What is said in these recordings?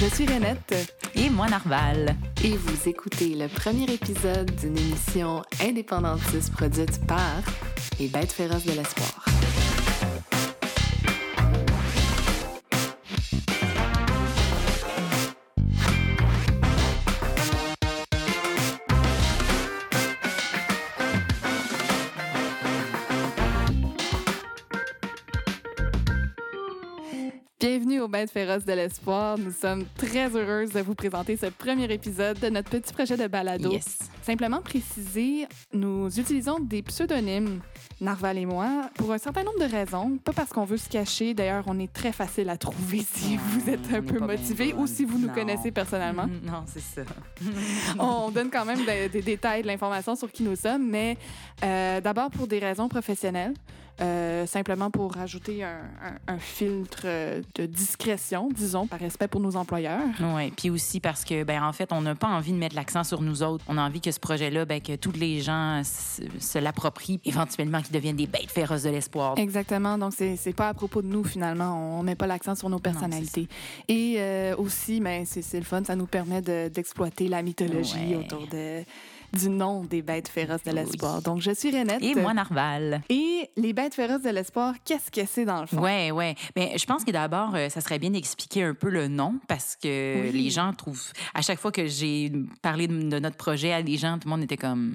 Je suis Renette. Et moi, Narval. Et vous écoutez le premier épisode d'une émission indépendantiste produite par Les Bêtes féroces de l'espoir. Aux Bêtes féroces de l'espoir. Nous sommes très heureuses de vous présenter ce premier épisode de notre petit projet de balado. Yes. Simplement préciser, nous utilisons des pseudonymes, Narval et moi, pour un certain nombre de raisons. Pas parce qu'on veut se cacher. D'ailleurs, on est très facile à trouver si Non, vous êtes un peu motivé ou si vous nous Non. connaissez personnellement. Non, c'est ça. On donne quand même des, des détails, de l'information sur qui nous sommes, mais euh, d'abord pour des raisons professionnelles, euh, simplement pour rajouter un, un- un filtre euh, de discrétion, disons, par respect pour nos employeurs. Oui, puis aussi parce que, ben, en fait, on n'a pas envie de mettre l'accent sur nous autres. On a envie que ce projet-là, ben, que tous les gens se, se l'approprient, éventuellement qu'ils deviennent des bêtes féroces de l'espoir. Exactement. Donc, c'est c'est pas à propos de nous, finalement. On met pas l'accent sur nos personnalités. Et euh, aussi, ben, c'est c'est le fun. Ça nous permet de- d'exploiter la mythologie Ouais. autour de, du nom des bêtes féroces de Oui. l'espoir. Donc, je suis Renette. Et moi, Narval. Et les bêtes féroces de l'espoir, qu'est-ce que c'est dans le fond? Ouais, ouais. Mais je pense que d'abord, euh, ça serait bien d'expliquer un peu le nom parce que Oui. les gens trouvent. À chaque fois que j'ai parlé de, de notre projet à des gens, tout le monde était comme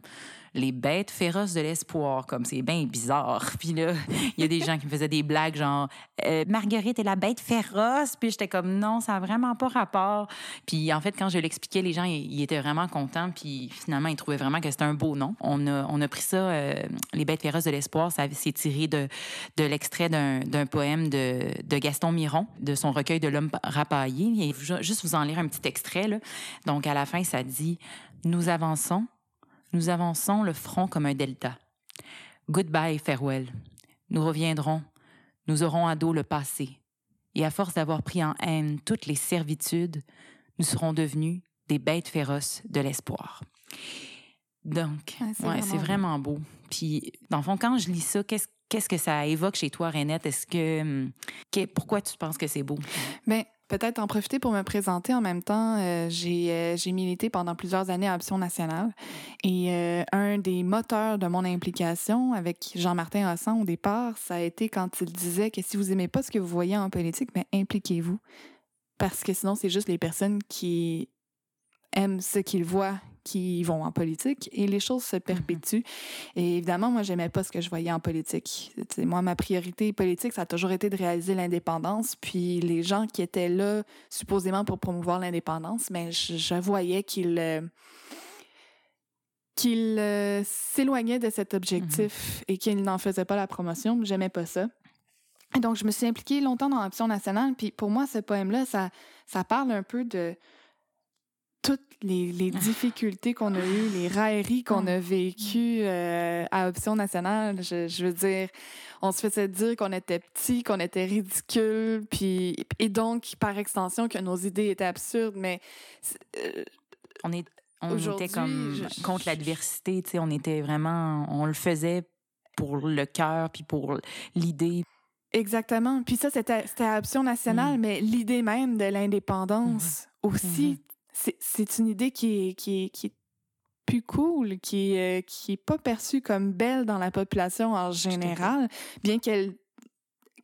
les bêtes féroces de l'espoir, comme c'est bien bizarre. Puis là, il y a des gens qui me faisaient des blagues genre euh, Marguerite est la bête féroce. Puis j'étais comme non, ça a vraiment pas rapport. Puis en fait, quand je l'expliquais, les gens ils, étaient vraiment contents. Puis finalement, ils trouvaient vraiment que c'était un beau nom. On a on a pris ça, euh, les bêtes féroces de l'espoir. Ça s'est tiré de de l'extrait d'un poème de, de Gaston Miron, de son recueil de l'homme rapaillé. Et ju- juste vous en lire un petit extrait. Là. Donc, à la fin, ça dit « Nous avançons, nous avançons le front comme un delta. Goodbye, farewell. Nous reviendrons, nous aurons à dos le passé. Et à force d'avoir pris en haine toutes les servitudes, nous serons devenus des bêtes féroces de l'espoir. » Donc, c'est ouais, vraiment beau. vraiment beau. Puis, dans le fond, quand je lis ça, qu'est-ce qu'est-ce que ça évoque chez toi, Renette? Est-ce que, hum, que- pourquoi tu penses que c'est beau? Ben, peut-être en profiter pour me présenter en même temps. Euh, j'ai euh, j'ai milité pendant plusieurs années à Option nationale et euh, un des moteurs de mon implication avec Jean-Martin Hossan au départ, ça a été quand il disait que si vous aimez pas ce que vous voyez en politique, mais impliquez-vous parce que sinon c'est juste les personnes qui aiment ce qu'ils voient qui vont en politique et les choses se perpétuent. Et évidemment, moi, j'aimais pas ce que je voyais en politique. Moi, ma priorité politique, ça a toujours été de réaliser l'indépendance. Puis les gens qui étaient là, supposément pour promouvoir l'indépendance, mais je, je voyais qu'ils euh, qu'ils euh, s'éloignaient de cet objectif et qu'ils n'en faisaient pas la promotion. J'aimais pas ça. Et donc, je me suis impliquée longtemps dans l'Option nationale. Puis pour moi, ce poème-là, ça, ça parle un peu de toutes les, les difficultés qu'on a eues, les railleries qu'on a vécues euh, à Option nationale. Je, je veux dire, on se faisait dire qu'on était petit, qu'on était ridicule, puis et donc par extension que nos idées étaient absurdes. Mais euh, On est, on était comme je- contre l'adversité, tu sais, on était vraiment, on le faisait pour le cœur puis pour l'idée. exactement. Puis ça, c'était c'était à Option nationale, mais l'idée même de l'indépendance aussi, c'est c'est une idée qui est qui est qui est plus cool, qui est, euh, qui est pas perçue comme belle dans la population en général, bien qu'elle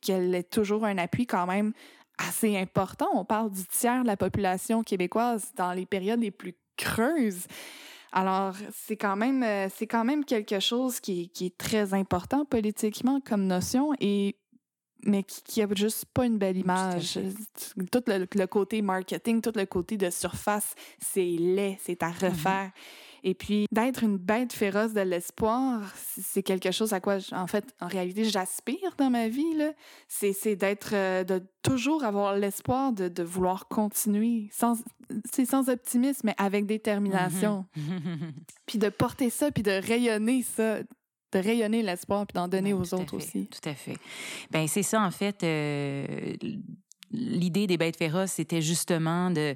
qu'elle ait toujours un appui quand même assez important. On parle du tiers de la population québécoise dans les périodes les plus creuses. Alors, c'est quand même euh, c'est quand même quelque chose qui, est- qui est très important politiquement comme notion et mais qui, qui a juste pas une belle image. Tout le, le côté marketing, tout le côté de surface, c'est laid, c'est à refaire. Et puis, d'être une bête féroce de l'espoir, c'est quelque chose à quoi, en fait, en réalité, j'aspire dans ma vie. C'est d'être, euh, de toujours avoir l'espoir de, de vouloir continuer, sans, c'est sans optimisme, mais avec détermination. Puis de porter ça, puis de rayonner ça, de rayonner l'espoir, puis d'en donner Ouais, aux autres fait, aussi. Tout à fait. Ben c'est ça en fait. euh, l'idée des bêtes féroces, c'était justement de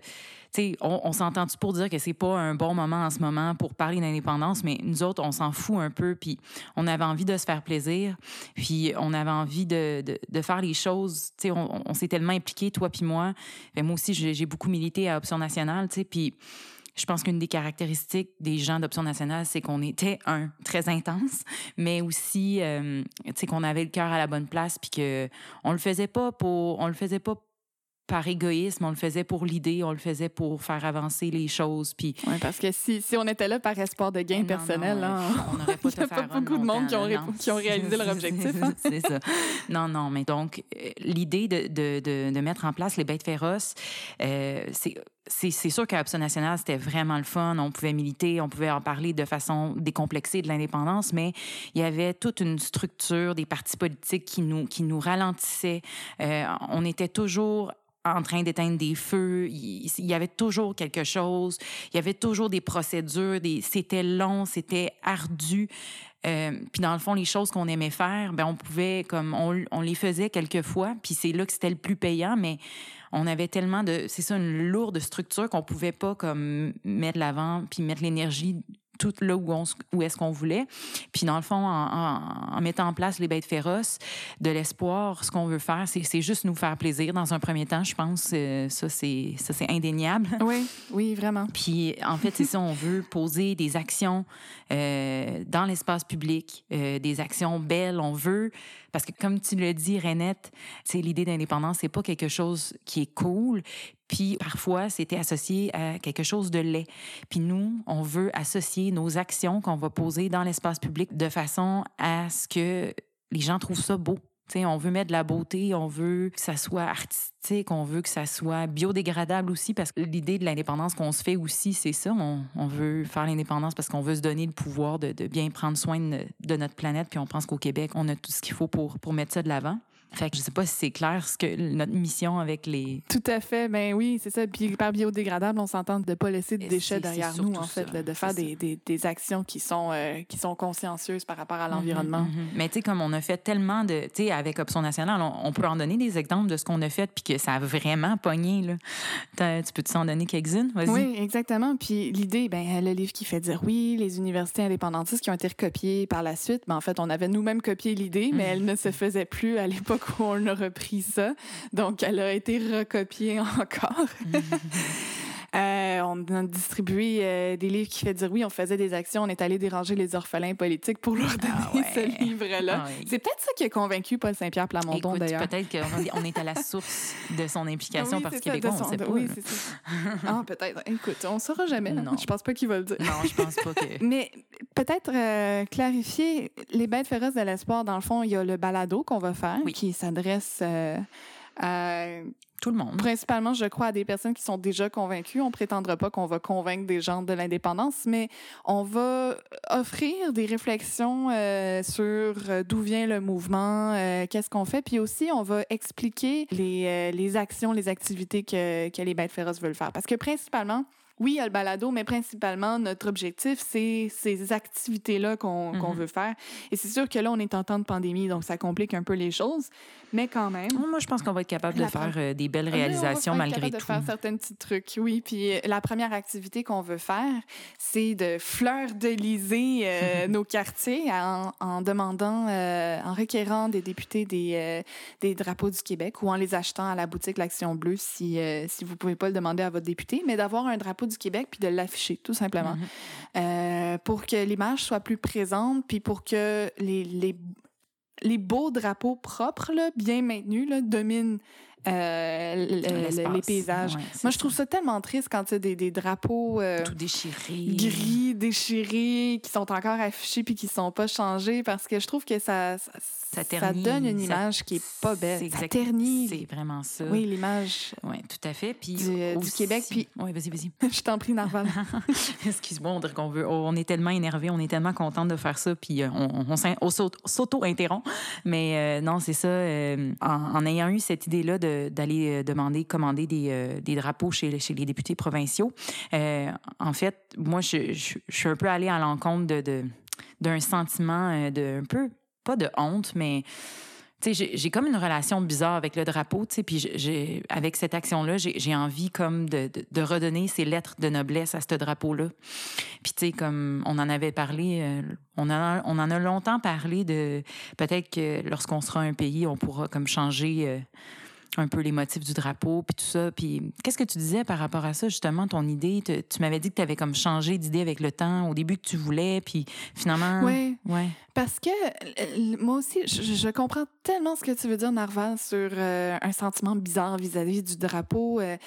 on, on s'entend-tu pour dire que c'est pas un bon moment en ce moment pour parler d'indépendance, mais nous autres, on s'en fout un peu, puis on avait envie de se faire plaisir, puis on avait envie de, de, faire les choses. Tu sais, on, on s'est tellement impliqués, toi puis moi. moi aussi, j'ai beaucoup milité à Option nationale, tu sais, puis je pense qu'une des caractéristiques des gens d'Option nationale, c'est qu'on était, un, très intense, mais aussi, euh, tu sais, qu'on avait le cœur à la bonne place, puis qu'on le faisait pas pour... On le faisait pas par égoïsme, on le faisait pour l'idée, on le faisait pour faire avancer les choses. Puis... Oui, parce que si, si on était là par espoir de gain personnel, hein, on n'aurait pas, a pas beaucoup de monde qui ont, qui ont réalisé leur objectif. Hein. C'est ça. Non, non, mais donc, euh, l'idée de, de, de, mettre en place les bêtes féroces, euh, c'est c'est sûr qu'à Option nationale, c'était vraiment le fun. On pouvait militer, on pouvait en parler de façon décomplexée de l'indépendance, mais il y avait toute une structure des partis politiques qui nous, qui nous ralentissaient. Euh, on était toujours en train d'éteindre des feux. Il, y avait toujours quelque chose. Il y avait toujours des procédures. C'était long, c'était ardu. Euh, puis dans le fond, les choses qu'on aimait faire, ben on pouvait comme on, on les faisait quelquefois. Puis c'est là que c'était le plus payant, mais on avait tellement de, c'est ça, une lourde structure qu'on pouvait pas comme mettre l'avant puis mettre l'énergie tout là où, où est-ce qu'on voulait. Puis dans le fond, en, mettant en place les bêtes féroces, de l'espoir, ce qu'on veut faire, c'est juste nous faire plaisir dans un premier temps, je pense. Euh, ça, c'est ça c'est indéniable. Oui, oui, vraiment. Puis en fait, c'est ça, on veut poser des actions euh, dans l'espace public, euh, des actions belles. On veut parce que comme tu le dis, Renette, c'est l'idée d'indépendance, c'est pas quelque chose qui est cool. Puis parfois, c'était associé à quelque chose de laid. Puis nous, on veut associer nos actions qu'on va poser dans l'espace public de façon à ce que les gens trouvent ça beau on veut mettre de la beauté, on veut que ça soit artistique, on veut que ça soit biodégradable aussi, parce que l'idée de l'indépendance qu'on se fait aussi, c'est ça. On, veut faire l'indépendance parce qu'on veut se donner le pouvoir de, bien prendre soin de, notre planète, puis on pense qu'au Québec, on a tout ce qu'il faut pour, pour mettre ça de l'avant. Fait que je sais pas si c'est clair ce que notre mission avec les. Tout à fait. Ben oui, c'est ça. Puis par biodégradable, on s'entend de pas laisser de déchets derrière nous, en fait, de faire des, des, des, actions qui sont, euh, qui sont consciencieuses par rapport à mhm, l'environnement. Mhm. Mais tu sais, comme on a fait tellement de. Tu sais, avec Option nationale, on, peut en donner des exemples de ce qu'on a fait puis que ça a vraiment pogné, là. Tu peux-tu en donner quelques-unes? Oui, exactement. Puis l'idée, ben, le livre qui fait dire oui, les universités indépendantistes qui ont été recopiées par la suite, ben, en fait, on avait nous-mêmes copié l'idée, mais elle ne se faisait plus à l'époque qu'on a repris ça. Donc, elle a été recopiée encore. Euh, on a distribué euh, des livres qui fait dire oui, on faisait des actions, on est allé déranger les orphelins politiques pour leur ah donner ce livre-là. Ah C'est peut-être ça qui a convaincu Paul Saint-Pierre Plamondon, d'ailleurs. Peut-être qu'on est à la source de son implication parce qu'il est on sait pas. Oui, c'est ça. ah, peut-être. Écoute, on ne saura jamais. Non. Je pense pas qu'il va le dire. Non, je pense pas que... Mais peut-être euh, clarifier, les bêtes féroces de l'espoir, dans le fond, il y a le balado qu'on va faire qui s'adresse à tout le monde. Principalement, je crois, à des personnes qui sont déjà convaincues. On prétendra pas qu'on va convaincre des gens de l'indépendance, mais on va offrir des réflexions euh, sur euh, d'où vient le mouvement, euh, qu'est-ce qu'on fait, puis aussi on va expliquer les, actions, les activités que, que les bêtes féroces veulent faire. Parce que principalement, oui, il y a le balado, mais principalement, notre objectif, c'est ces activités-là qu'on mm-hmm. veut faire. Et c'est sûr que là, on est en temps de pandémie, donc ça complique un peu les choses, mais quand même. Moi, je pense qu'on va être capable de faire euh, des belles réalisations malgré tout. de faire certains petits trucs, oui. Puis euh, la première activité qu'on veut faire, c'est de fleur-de-liser euh, nos quartiers en, demandant, en requérant des députés des, des drapeaux du Québec ou en les achetant à la boutique L'Action Bleue si, si vous ne pouvez pas le demander à votre député, mais d'avoir un drapeau du Québec puis de l'afficher, tout simplement. Mhm. Euh, pour que l'image soit plus présente, puis pour que les, les, les beaux drapeaux propres, là, bien maintenus, là, dominent euh, les paysages. Moi, je trouve ça tellement triste quand tu as des, des drapeaux euh, tout déchirés, gris, déchirés, qui sont encore affichés puis qui sont pas changés parce que je trouve que ça, ça, ça, donne une image qui est pas belle. Ça ternit. C'est vraiment ça. Oui, l'image. Oui, tout à fait. Puis du, du Québec. Puis... Oui, vas-y, vas-y. je t'en prie, Narval. Excuse-moi, on qu'on veut. On est tellement énervé, on est tellement contente de faire ça, puis euh, on, on, s'auto-interrompt. Mais non, c'est ça. en, en, ayant eu cette idée-là de d'aller euh, demander, commander des, euh, des drapeaux chez, chez, les députés provinciaux. Euh, en fait, moi, je, je, suis un peu allée à l'encontre de, d'un sentiment de un peu, pas de honte, mais j'ai comme une relation bizarre avec le drapeau, tu sais, puis avec cette action-là, j'ai envie comme de, de, redonner ces lettres de noblesse à ce drapeau-là. Puis, tu sais, comme on en avait parlé, euh, on, a, on en a longtemps parlé de peut-être que lorsqu'on sera un pays, on pourra comme changer. Euh, un peu les motifs du drapeau, puis tout ça. Puis qu'est-ce que tu disais par rapport à ça, justement, ton idée? Tu, m'avais dit que tu avais comme changé d'idée avec le temps, au début que tu voulais, puis finalement... Oui, ouais. parce que moi aussi, je, comprends tellement ce que tu veux dire, Narval, sur euh, un sentiment bizarre vis-à-vis du drapeau. Euh,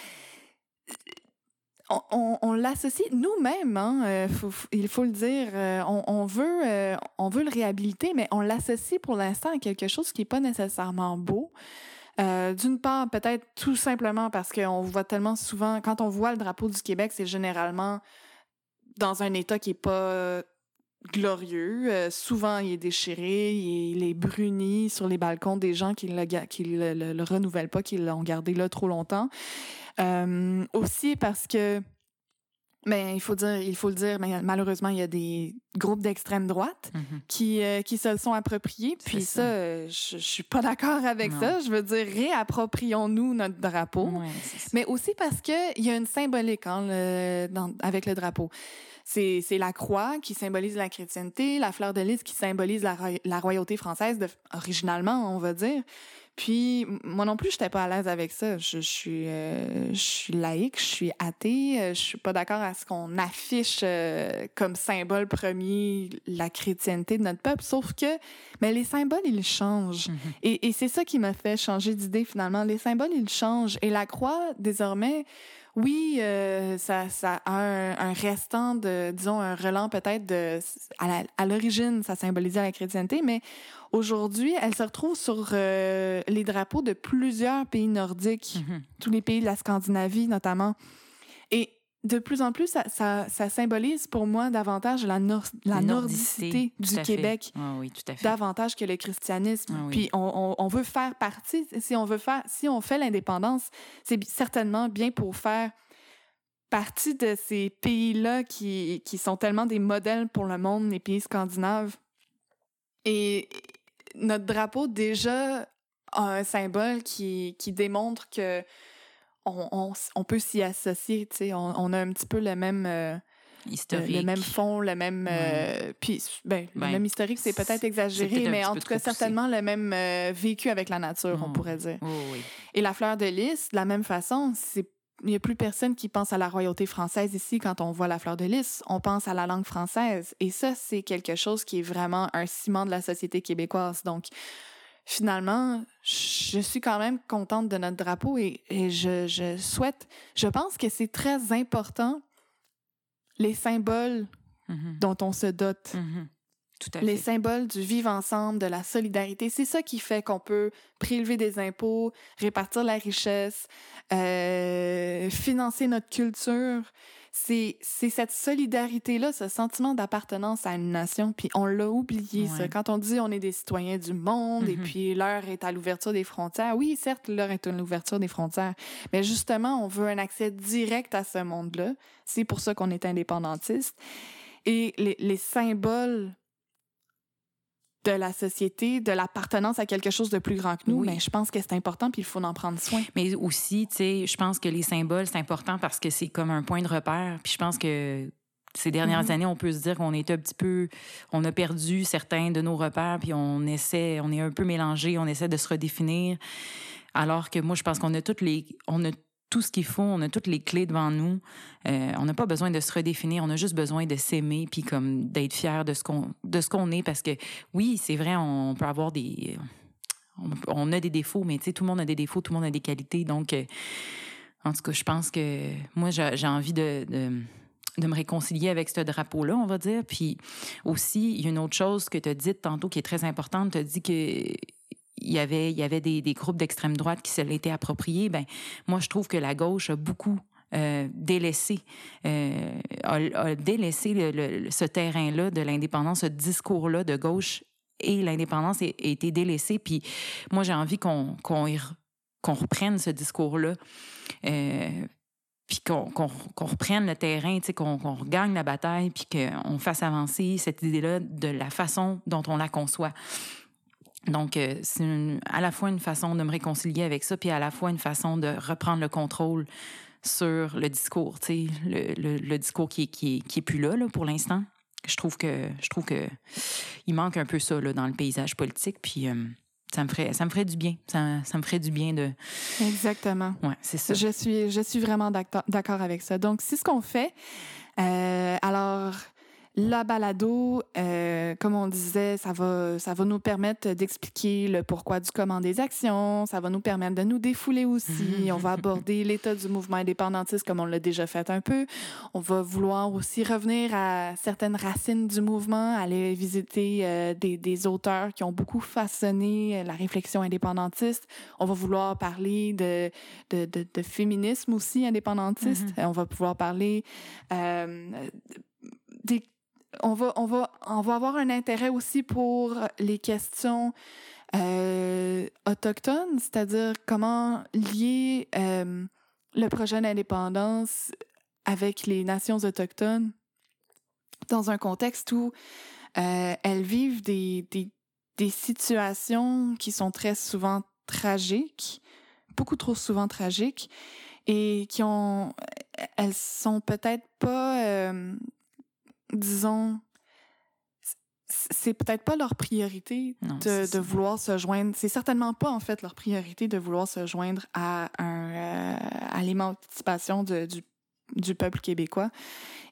on, l'associe nous-mêmes, hein, euh, il faut le dire. on, veut, on veut le réhabiliter, mais on l'associe pour l'instant à quelque chose qui n'est pas nécessairement beau. Euh, d'une part, peut-être tout simplement parce qu'on voit tellement souvent, quand on voit le drapeau du Québec, c'est généralement dans un état qui est pas glorieux. Euh, souvent, il est déchiré, il est, bruni sur les balcons des gens qui le, le, renouvellent pas, qui l'ont gardé là trop longtemps. Euh, aussi parce que mais il faut dire, il faut le dire, mais malheureusement, il y a des groupes d'extrême droite mhm. qui, euh, qui se le sont appropriés. Puis ça, euh, je, je, suis pas d'accord avec ça. Je veux dire, réapproprions-nous notre drapeau. mais aussi parce que il y a une symbolique hein, le, dans, avec le drapeau. C'est, c'est la croix qui symbolise la chrétienté, la fleur de lys qui symbolise la, la royauté française, de, originalement, on va dire. Puis moi non plus, j'étais pas à l'aise avec ça. Je, suis, euh, je suis laïque, je suis athée, euh, je suis pas d'accord à ce qu'on affiche euh, comme symbole premier la chrétienté de notre peuple. Sauf que, mais les symboles ils changent, mm-hmm. et, et c'est ça qui m'a fait changer d'idée finalement. Les symboles ils changent, et la croix désormais oui, euh, ça, ça a un, restant de, disons, un relent peut-être de, à l'origine, ça symbolisait la chrétienté, mais aujourd'hui, elle se retrouve sur euh, les drapeaux de plusieurs pays nordiques, mm-hmm. tous les pays de la Scandinavie notamment. Et de plus en plus, ça, ça, symbolise pour moi davantage la, la nordicité, du Québec, ah oui, tout à fait. davantage que le christianisme. Ah Puis on, on, veut faire partie, si on veut faire, si on fait l'indépendance, c'est certainement bien pour faire partie de ces pays-là qui, qui sont tellement des modèles pour le monde, les pays scandinaves. Et notre drapeau déjà a un symbole qui, qui démontre que on, on, peut s'y associer, tu sais, on, a un petit peu le même... Euh, historique. Le même fond, le même. Euh, puis, ben, le même historique, c'est peut-être exagéré, mais en tout cas, certainement le même euh, vécu avec la nature, on mmh. pourrait dire. Et la fleur de lys, de la même façon, c'est il n'y a plus personne qui pense à la royauté française ici quand on voit la fleur de lys. On pense à la langue française. Et ça, c'est quelque chose qui est vraiment un ciment de la société québécoise. Donc, finalement, je suis quand même contente de notre drapeau et, je, souhaite, je pense que c'est très important les symboles mm-hmm. dont on se dote. Tout à les symboles du vivre ensemble, de la solidarité, c'est ça qui fait qu'on peut prélever des impôts, répartir la richesse, euh, financer notre culture c'est cette solidarité-là, ce sentiment d'appartenance à une nation. Puis on l'a oublié, ça. Quand on dit on est des citoyens du monde et mm-hmm. puis l'heure est à l'ouverture des frontières, oui, certes, l'heure est à l'ouverture des frontières, mais justement, on veut un accès direct à ce monde-là. C'est pour ça qu'on est indépendantiste. Et les, les symboles de la société, de l'appartenance à quelque chose de plus grand que nous, mais je pense que c'est important puis il faut en prendre soin. Mais aussi, tu sais, je pense que les symboles, c'est important parce que c'est comme un point de repère. Puis je pense que ces dernières mm-hmm. années, on peut se dire qu'on est un petit peu, on a perdu certains de nos repères, puis on essaie, on est un peu mélangé, on essaie de se redéfinir. Alors que moi, je pense qu'on a toutes les, on a tout ce qu'il faut, on a toutes les clés devant nous. Euh, on n'a pas besoin de se redéfinir, on a juste besoin de s'aimer puis comme d'être fier de ce qu'on de ce qu'on est parce que oui, c'est vrai, on peut avoir des on, a des défauts, mais tu sais tout le monde a des défauts, tout le monde a des qualités. Donc euh, en tout cas, je pense que moi j'ai envie de, de me réconcilier avec ce drapeau-là, on va dire. Puis aussi, il y a une autre chose que tu as dite tantôt qui est très importante. Tu as dit que il y avait, il y avait des, des groupes d'extrême droite qui se l'étaient appropriés. Ben, moi, je trouve que la gauche a beaucoup euh, délaissé, euh, a, délaissé le, ce terrain-là de l'indépendance, ce discours-là de gauche et l'indépendance a, été délaissé. Puis moi, j'ai envie qu'on qu'on qu'on reprenne ce discours-là. Euh, puis qu'on reprenne le terrain, qu'on qu'on regagne la bataille, puis qu'on fasse avancer cette idée-là de la façon dont on la conçoit. Donc, euh, c'est à la fois une façon de me réconcilier avec ça, puis à la fois une façon de reprendre le contrôle sur le discours, tu sais, le, le- le discours qui qui, qui est plus là, là pour l'instant. Je trouve que je trouve que il manque un peu ça là, dans le paysage politique, puis euh, ça me ferait ça me ferait du bien. Ça, ça me ferait du bien de. Exactement. Ouais, c'est ça. Je suis, je suis vraiment d'accord avec ça. Donc, c'est ce qu'on fait. Euh, alors, la balado, euh, comme on disait, ça va, ça va nous permettre d'expliquer le pourquoi du comment des actions. Ça va nous permettre de nous défouler aussi. on va aborder l'état du mouvement indépendantiste comme on l'a déjà fait un peu. On va vouloir aussi revenir à certaines racines du mouvement, aller visiter euh, des, des auteurs qui ont beaucoup façonné euh, la réflexion indépendantiste. On va vouloir parler de, de, de, de féminisme aussi indépendantiste. On va pouvoir parler euh, des on va, on, va, on va avoir un intérêt aussi pour les questions euh, autochtones, c'est-à-dire comment lier euh, le projet d'indépendance avec les nations autochtones dans un contexte où euh, elles vivent des, des, des situations qui sont très souvent tragiques, beaucoup trop souvent tragiques, et qui ont, elles sont peut-être pas disons, c'est peut-être pas leur priorité Non, de, vouloir se joindre. C'est certainement pas, en fait, leur priorité de vouloir se joindre à, un, euh, à l'émancipation du, du peuple québécois.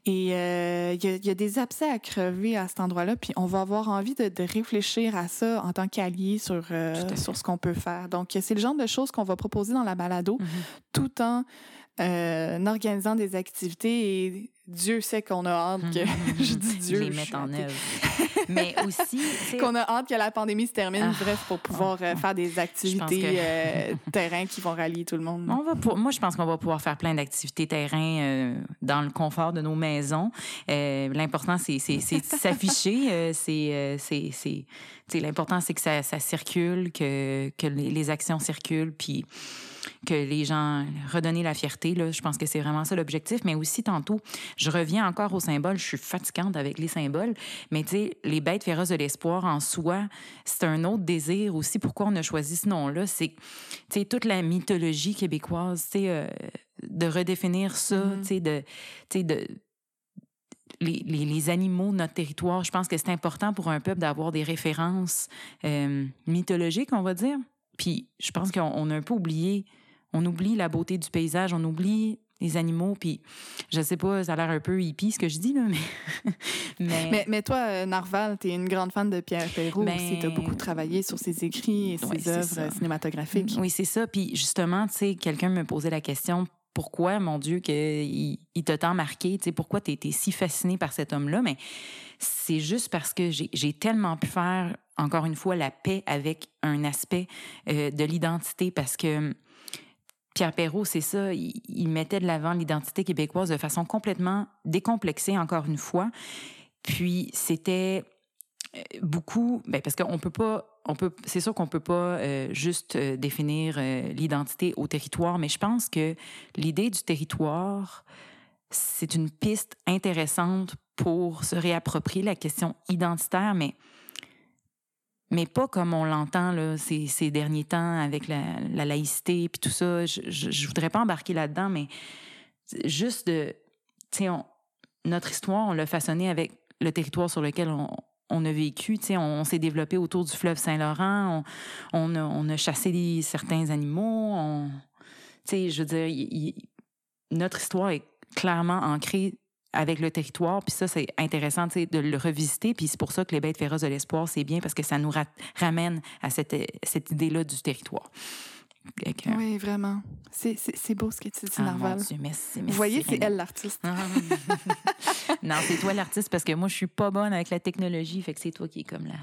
Et euh, il y, a- il y a des abcès à crever à cet endroit-là, puis on va avoir envie de, de réfléchir à ça en tant qu'alliés sur, euh, sur ce qu'on peut faire. Donc, c'est le genre de choses qu'on va proposer dans la balado Mhm. tout en euh, en organisant des activités et Dieu sait qu'on a hâte que je dis Dieu les mettre en œuvre. Mais aussi, qu'on a hâte que la pandémie se termine Ah, bref pour pouvoir euh, faire des activités que- euh, terrain qui vont rallier tout le monde On va pour- moi, je pense qu'on va pouvoir faire plein d'activités terrain euh, dans le confort de nos maisons. Euh, l'important, c'est, c'est, c'est de s'afficher. c'est, l'important, c'est que ça, ça circule, que, que les, les actions circulent, puis que les gens redonner la fierté. Là, je pense que c'est vraiment ça l'objectif. Mais aussi, tantôt, je reviens encore aux symboles. Je suis fatigante avec les symboles. Mais tu sais, les bêtes féroces de l'espoir en soi, c'est un autre désir aussi. Pourquoi on a choisi ce nom-là? C'est tu sais, toute la mythologie québécoise, tu sais, euh, de redéfinir ça, Mhm. tu sais, de, de les, les, les animaux de notre territoire. Je pense que c'est important pour un peuple d'avoir des références euh, mythologiques, on va dire. Puis je pense qu'on on a un peu oublié, on oublie la beauté du paysage, on oublie les animaux. Puis je sais pas, ça a l'air un peu hippie ce que je dis, là, mais. mais, mais, mais toi, euh, Narval, tu es une grande fan de Pierre Perrault Ben- aussi. Tu as beaucoup travaillé sur ses écrits et ses Ouais, œuvres euh, cinématographiques. Oui, c'est ça. Puis justement, tu sais, quelqu'un me posait la question pourquoi, mon Dieu, qu'il il t'a tant marqué, tu sais, pourquoi tu étais si fasciné par cet homme-là, mais c'est juste parce que j'ai tellement pu faire, encore une fois, la paix avec un aspect euh, de l'identité, parce que hum, Pierre Perrault, c'est ça, il, il mettait de l'avant l'identité québécoise de façon complètement décomplexée, encore une fois. Puis c'était euh, beaucoup, ben parce qu'on peut pas, on peut, c'est sûr qu'on peut pas euh, juste définir l'identité au territoire, mais je pense que l'idée du territoire, c'est une piste intéressante pour se réapproprier la question identitaire, mais mais pas comme on l'entend là, ces, derniers temps avec la, la laïcité puis tout ça. Je, je, voudrais pas embarquer là-dedans, mais juste de, tu sais, notre histoire, on l'a façonnée avec le territoire sur lequel on, on a vécu. Tu sais, on, s'est développé autour du fleuve Saint-Laurent. On, on, a, chassé certains animaux. Tu sais, je veux dire, notre histoire est clairement ancrée avec le territoire. Puis ça, c'est intéressant de le revisiter. Puis c'est pour ça que les bêtes féroces de l'espoir, c'est bien parce que ça nous ra- ramène à cette, cette idée-là du territoire. Que- Oui, vraiment. C'est- beau ce que tu dis, Ah, mon Narval. Dieu, merci, Vous voyez, c'est elle l'artiste. non, c'est toi l'artiste parce que moi, je suis pas bonne avec la technologie. Fait que c'est toi qui es comme là.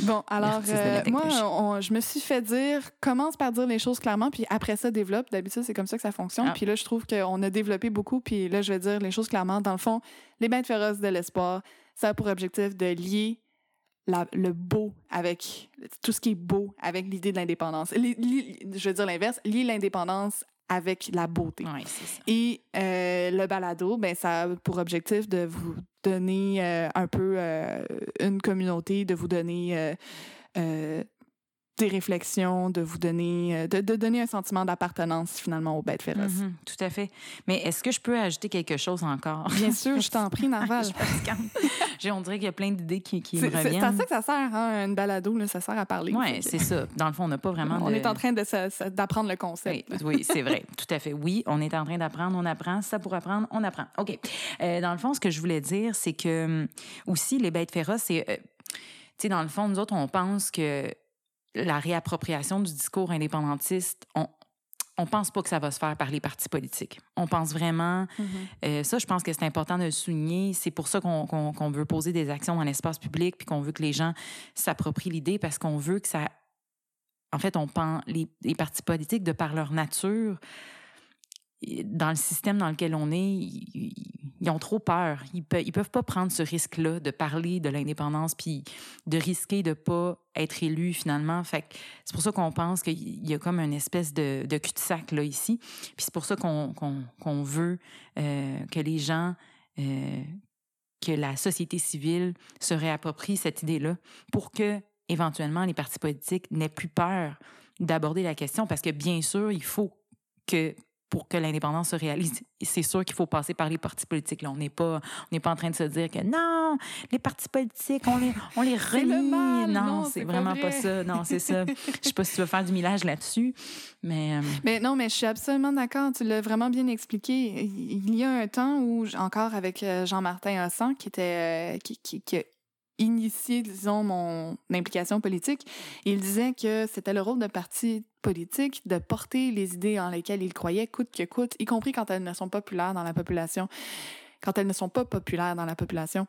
Bon, alors, euh, moi, on- je me suis fait dire, commence par dire les choses clairement, puis après ça, développe. D'habitude, c'est comme ça que ça fonctionne. Ah. Puis là, je trouve qu'on a développé beaucoup, puis là, je vais dire les choses clairement. Dans le fond, les bêtes féroces de l'espoir, ça a pour objectif de lier la- le beau avec tout ce qui est beau avec l'idée de l'indépendance. Li- li- Je veux dire l'inverse, lier l'indépendance avec la beauté. Oui, c'est ça. Et euh, le balado, ben, ça a pour objectif de vous donner euh, un peu euh, une communauté, de vous donner des réflexions, de vous donner, euh, de, de donner un sentiment d'appartenance finalement aux bêtes féroces. Mhm, tout à fait. Mais est-ce que je peux ajouter quelque chose encore? Bien sûr, je t'en prie, Narval. J'ai- on dirait qu'il y a plein d'idées qui, qui me C'est c'est- à reviennent. ça que ça sert, hein, une balado, là, ça sert à parler. Oui, c'est ça. Dans le fond, on n'a pas vraiment On de... est en train d'apprendre le concept. oui, c'est vrai. Tout à fait. Oui, on est en train d'apprendre, on apprend. Ça pour apprendre, on apprend. OK. Euh, dans le fond, ce que je voulais dire, c'est que hum, aussi, les bêtes féroces, c'est. euh, tu sais, dans le fond, nous autres, on pense que la réappropriation du discours indépendantiste, on. On pense pas que ça va se faire par les partis politiques. On pense vraiment, Mhm. euh, ça, je pense que c'est important de le souligner. C'est pour ça qu'on qu'on- qu'on veut poser des actions dans l'espace public, puis qu'on veut que les gens s'approprient l'idée, parce qu'on veut que ça en fait, on pense les, les partis politiques, de par leur nature, dans le système dans lequel on est, ils, ils- ont trop peur. Ils peuvent, ils peuvent pas prendre ce risque-là de parler de l'indépendance puis de risquer de pas être élu finalement. Fait c'est pour ça qu'on pense qu'il y a comme une espèce de, de cul-de-sac là ici. Puis c'est pour ça qu'on veut euh, que les gens euh, que la société civile se réapproprie cette idée-là pour que éventuellement les partis politiques n'aient plus peur d'aborder la question parce que bien sûr, il faut que pour que l'indépendance se réalise, c'est sûr qu'il faut passer par les partis politiques. Là. On n'est pas, on n'est pas en train de se dire que non, les partis politiques, on les, on les le mal. Non, Non, c'est pas vraiment vrai. pas ça. Non, c'est ça. Je sais pas si tu veux faire du millage là-dessus, mais euh, Mais non, mais je suis absolument d'accord. Tu l'as vraiment bien expliqué. Il y a un temps où, encore avec euh, Jean-Martin Hossan, qui était euh, qui, qui, qui a initié, disons, mon implication politique, il disait que c'était le rôle de parti politique de porter les idées en lesquelles il croyait, coûte que coûte, y compris quand elles ne sont pas populaires dans la population, quand elles ne sont pas populaires dans la population.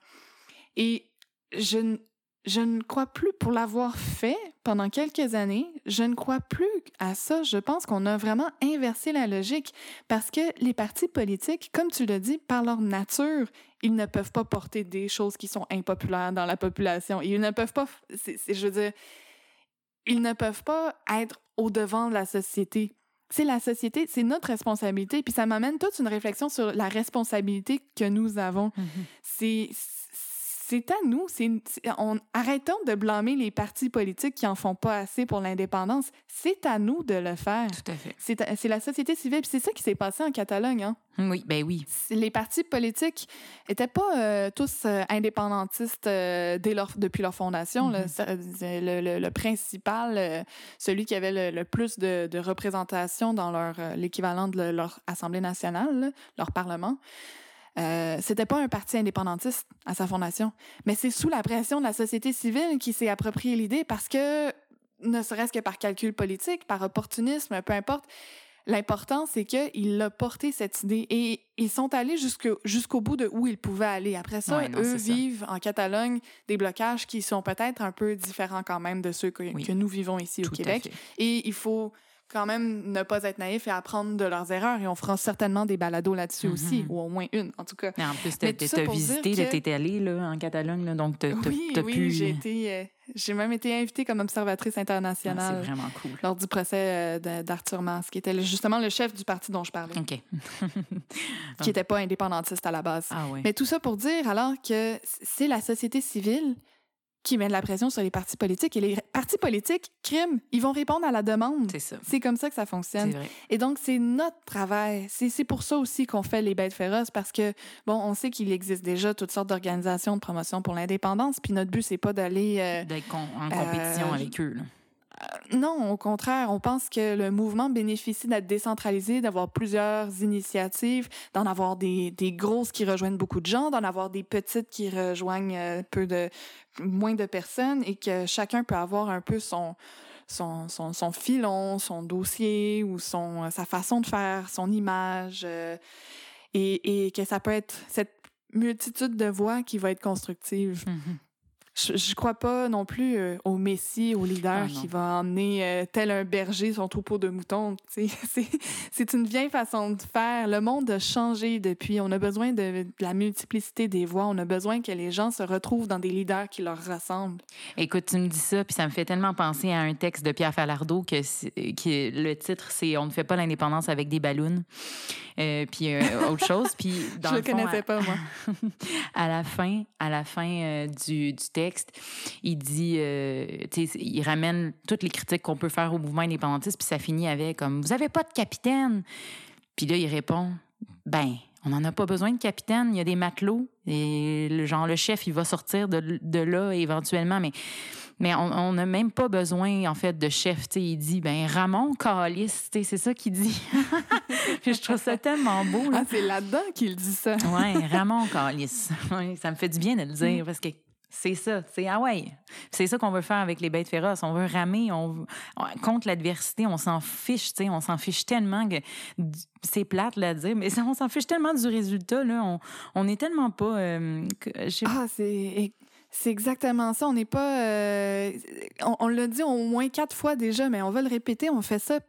Et je, n- je ne crois plus, pour l'avoir fait pendant quelques années, je ne crois plus à ça. Je pense qu'on a vraiment inversé la logique parce que les partis politiques, comme tu l'as dit, par leur nature, ils ne peuvent pas porter des choses qui sont impopulaires dans la population. Ils ne peuvent pas, je veux dire, ils ne peuvent pas être au devant de la société. C'est la société, c'est notre responsabilité. Puis ça m'amène toute une réflexion sur la responsabilité que nous avons c'est c'est à nous. C'est, on, arrêtons de blâmer les partis politiques qui en font pas assez pour l'indépendance. C'est à nous de le faire. tout à fait. C'est, la société civile. C'est ça qui s'est passé en Catalogne. Hein. Oui, ben oui. Les partis politiques étaient pas euh, tous euh, indépendantistes euh, dès leur, depuis leur fondation. Mhm. Euh, le, le- le principal, celui qui avait le, le plus de, de représentation dans leur l'équivalent de le- leur Assemblée nationale, là, leur Parlement, euh, c'était pas un parti indépendantiste à sa fondation, mais c'est sous la pression de la société civile qui s'est approprié l'idée parce que, ne serait-ce que par calcul politique, par opportunisme, peu importe, l'important, c'est qu'il a porté cette idée et ils sont allés jusqu'au jusqu'au bout de où ils pouvaient aller. Après ça, Ouais, non, eux ça. vivent en Catalogne des blocages qui sont peut-être un peu différents quand même de ceux que, Oui. que nous vivons ici au Tout Québec. Et il faut quand même ne pas être naïf et apprendre de leurs erreurs. Et on fera certainement des balados là-dessus aussi, ou au moins une, en tout cas. Mais en plus, t'as visité, que- t'es allé là, en Catalogne, là, donc t'as Oui, t'as oui, pu... j'ai été, euh, j'ai même été invitée comme observatrice Ah, internationale c'est vraiment cool. lors du procès euh, d'Arthur Mas, qui était le- justement le chef du parti dont je parlais, OK. qui n'était pas indépendantiste à la base. Ah oui. Mais tout ça pour dire alors que c'est la société civile qui met de la pression sur les partis politiques. Et les partis politiques, crime, ils vont répondre à la demande. C'est ça. C'est comme ça que ça C'est fonctionne. vrai. Et donc, c'est notre travail. C'est c'est pour ça aussi qu'on fait les bêtes féroces, parce que, bon, on sait qu'il existe déjà toutes sortes d'organisations de promotion pour l'indépendance, puis notre but, c'est pas d'aller... euh, D'être en compétition Euh, avec eux. là. Non, au contraire, on pense que le mouvement bénéficie d'être décentralisé, d'avoir plusieurs initiatives, d'en avoir des, des grosses qui rejoignent beaucoup de gens, d'en avoir des petites qui rejoignent euh, peu de moins de personnes et que chacun peut avoir un peu son son, son, filon, son dossier ou son sa façon de faire, son image euh, et, et que ça peut être cette multitude de voix qui va être constructive. Mhm. Je, je crois pas non plus euh, au messie, au leader Ah, qui va emmener euh, tel un berger son troupeau de moutons. C'est une vieille façon de faire. Le monde a changé depuis. On a besoin de, de la multiplicité des voix. On a besoin que les gens se retrouvent dans des leaders qui leur ressemblent. Écoute, tu me dis ça, puis ça me fait tellement penser à un texte de Pierre Falardeau que qui le titre c'est On ne fait pas l'indépendance avec des ballons, Euh, puis autre chose. Puis dans je le fond, connaissais à- pas, moi. à la fin, à la fin du, du texte, texte, il dit, euh, il ramène toutes les critiques qu'on peut faire au mouvement indépendantiste, puis ça finit avec comme Vous avez pas de capitaine. Puis là, il répond Ben, on n'en a pas besoin de capitaine, il y a des matelots, et le genre, le chef, il va sortir de, de là éventuellement, mais. Mais on n'a même pas besoin, en fait, de chef. sais, il dit, ben Ramon Calis, c'est ça qu'il dit. Puis je trouve ça tellement beau. Là. Ah, c'est là-dedans qu'il dit ça. oui, Ramon Calis. Ouais, ça me fait du bien de le dire parce que c'est ça. C'est ah ouais. C'est ça qu'on veut faire avec les bêtes féroces. On veut ramer. On, contre l'adversité, on s'en fiche. sais, on s'en fiche tellement que c'est plate là, de dire, mais on s'en fiche tellement du résultat. Là. On, on est tellement pas. Euh, ah, c'est. C'est exactement ça. On n'est pas. Euh, on, on l'a dit au moins quatre fois déjà, mais on va le répéter. On fait ça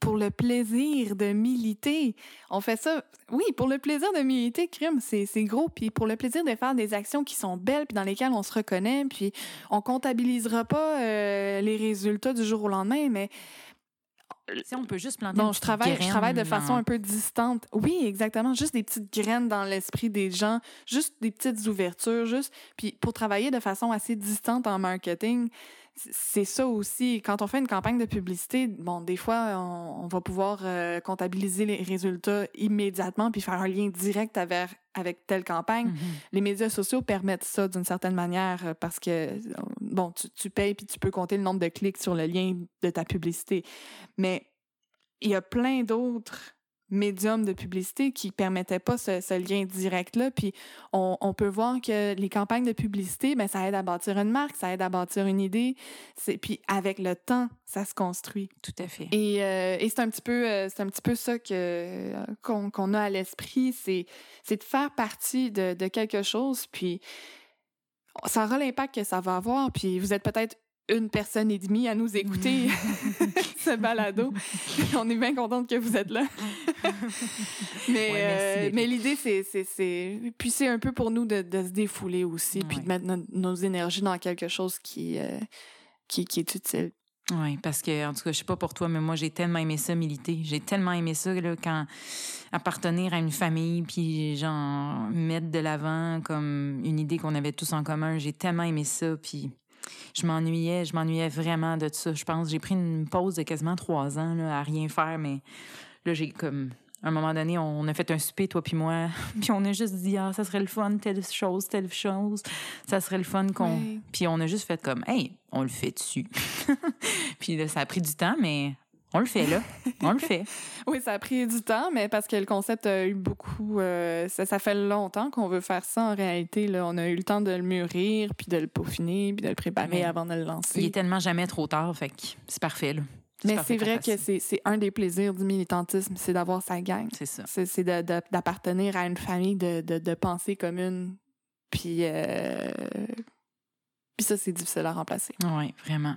pour le plaisir de militer. On fait ça, oui, pour le plaisir de militer, crime, c'est gros, puis pour le plaisir de faire des actions qui sont belles, puis dans lesquelles on se reconnaît, puis on comptabilisera pas euh, les résultats du jour au lendemain, mais si on peut juste planter bon, je travaille, je travaille de façon un peu distante. Oui, exactement. Juste des petites graines dans l'esprit des gens, juste des petites ouvertures, juste. Puis pour travailler de façon assez distante en marketing, c'est ça aussi. Quand on fait une campagne de publicité, bon, des fois, on, va pouvoir euh, comptabiliser les résultats immédiatement puis faire un lien direct avec, avec telle campagne. Mm-hmm. Les médias sociaux permettent ça d'une certaine manière euh, parce que, bon, tu, tu payes puis tu peux compter le nombre de clics sur le lien de ta publicité. Mais il y a plein d'autres médium de publicité qui permettait pas ce, lien direct-là. Puis on, peut voir que les campagnes de publicité, ben, ça aide à bâtir une marque, ça aide à bâtir une idée. Puis avec le temps, ça se construit. Tout à fait. Et, euh, c'est un petit peu euh, c'est un petit peu ça que qu'on a à l'esprit, c'est c'est de faire partie de, de quelque chose. Puis ça aura l'impact que ça va avoir. Puis vous êtes peut-être une personne et demie à nous écouter ce balado. On est bien contente que vous êtes là. mais euh, mais l'idée, c'est, c'est, Puis c'est un peu pour nous de, de se défouler aussi, puis de mettre nos énergies dans quelque chose qui, euh, qui, qui, est utile. Oui, parce que, en tout cas, je sais pas pour toi, mais moi, j'ai tellement aimé ça, militer. J'ai tellement aimé ça, là, quand appartenir à une famille, puis, genre, mettre de l'avant comme une idée qu'on avait tous en commun. J'ai tellement aimé ça, puis je m'ennuyais, je m'ennuyais vraiment de ça. Je pense j'ai pris une pause de quasiment trois ans là, à rien faire, mais là, j'ai comme. À un moment donné, on a fait un souper, toi puis moi, puis on a juste dit ah ça serait le fun telle chose, telle chose, ça serait le fun qu'on. Puis on a juste fait comme hey, on le fait dessus. puis là, ça a pris du temps, mais on le fait, là. On le fait. oui, ça a pris du temps, mais parce que le concept a eu beaucoup. Euh, ça, fait longtemps qu'on veut faire ça en réalité. Là. On a eu le temps de le mûrir, puis de le peaufiner, puis de le préparer avant de le lancer. Il est tellement jamais trop tard, fait que c'est parfait, là. Mais c'est vrai que c'est un des plaisirs du militantisme, c'est d'avoir sa gang. C'est ça. C'est d'appartenir à une famille de, de, de pensée commune. Puis, euh... puis ça, c'est difficile à remplacer. Oui, vraiment.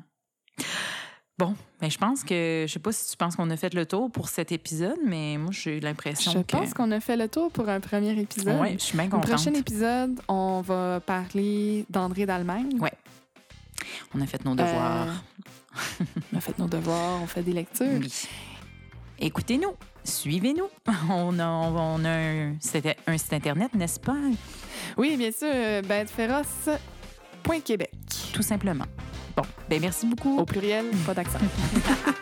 Bon, ben je pense que je sais pas si tu penses qu'on a fait le tour pour cet épisode, mais moi j'ai l'impression que je pense qu'on a fait le tour pour un premier épisode. Oui, je suis bien contente. Au prochain épisode, on va parler d'André d'Allemagne. Oui. On a fait nos devoirs. Euh, on a fait nos devoirs, on fait des lectures. Oui. Écoutez-nous, suivez-nous. On a, on a un, un site internet, n'est-ce pas? Oui, bien sûr, bêteféroce.québec. Tout simplement. Bon, ben merci beaucoup. Au pluriel, pas d'accent.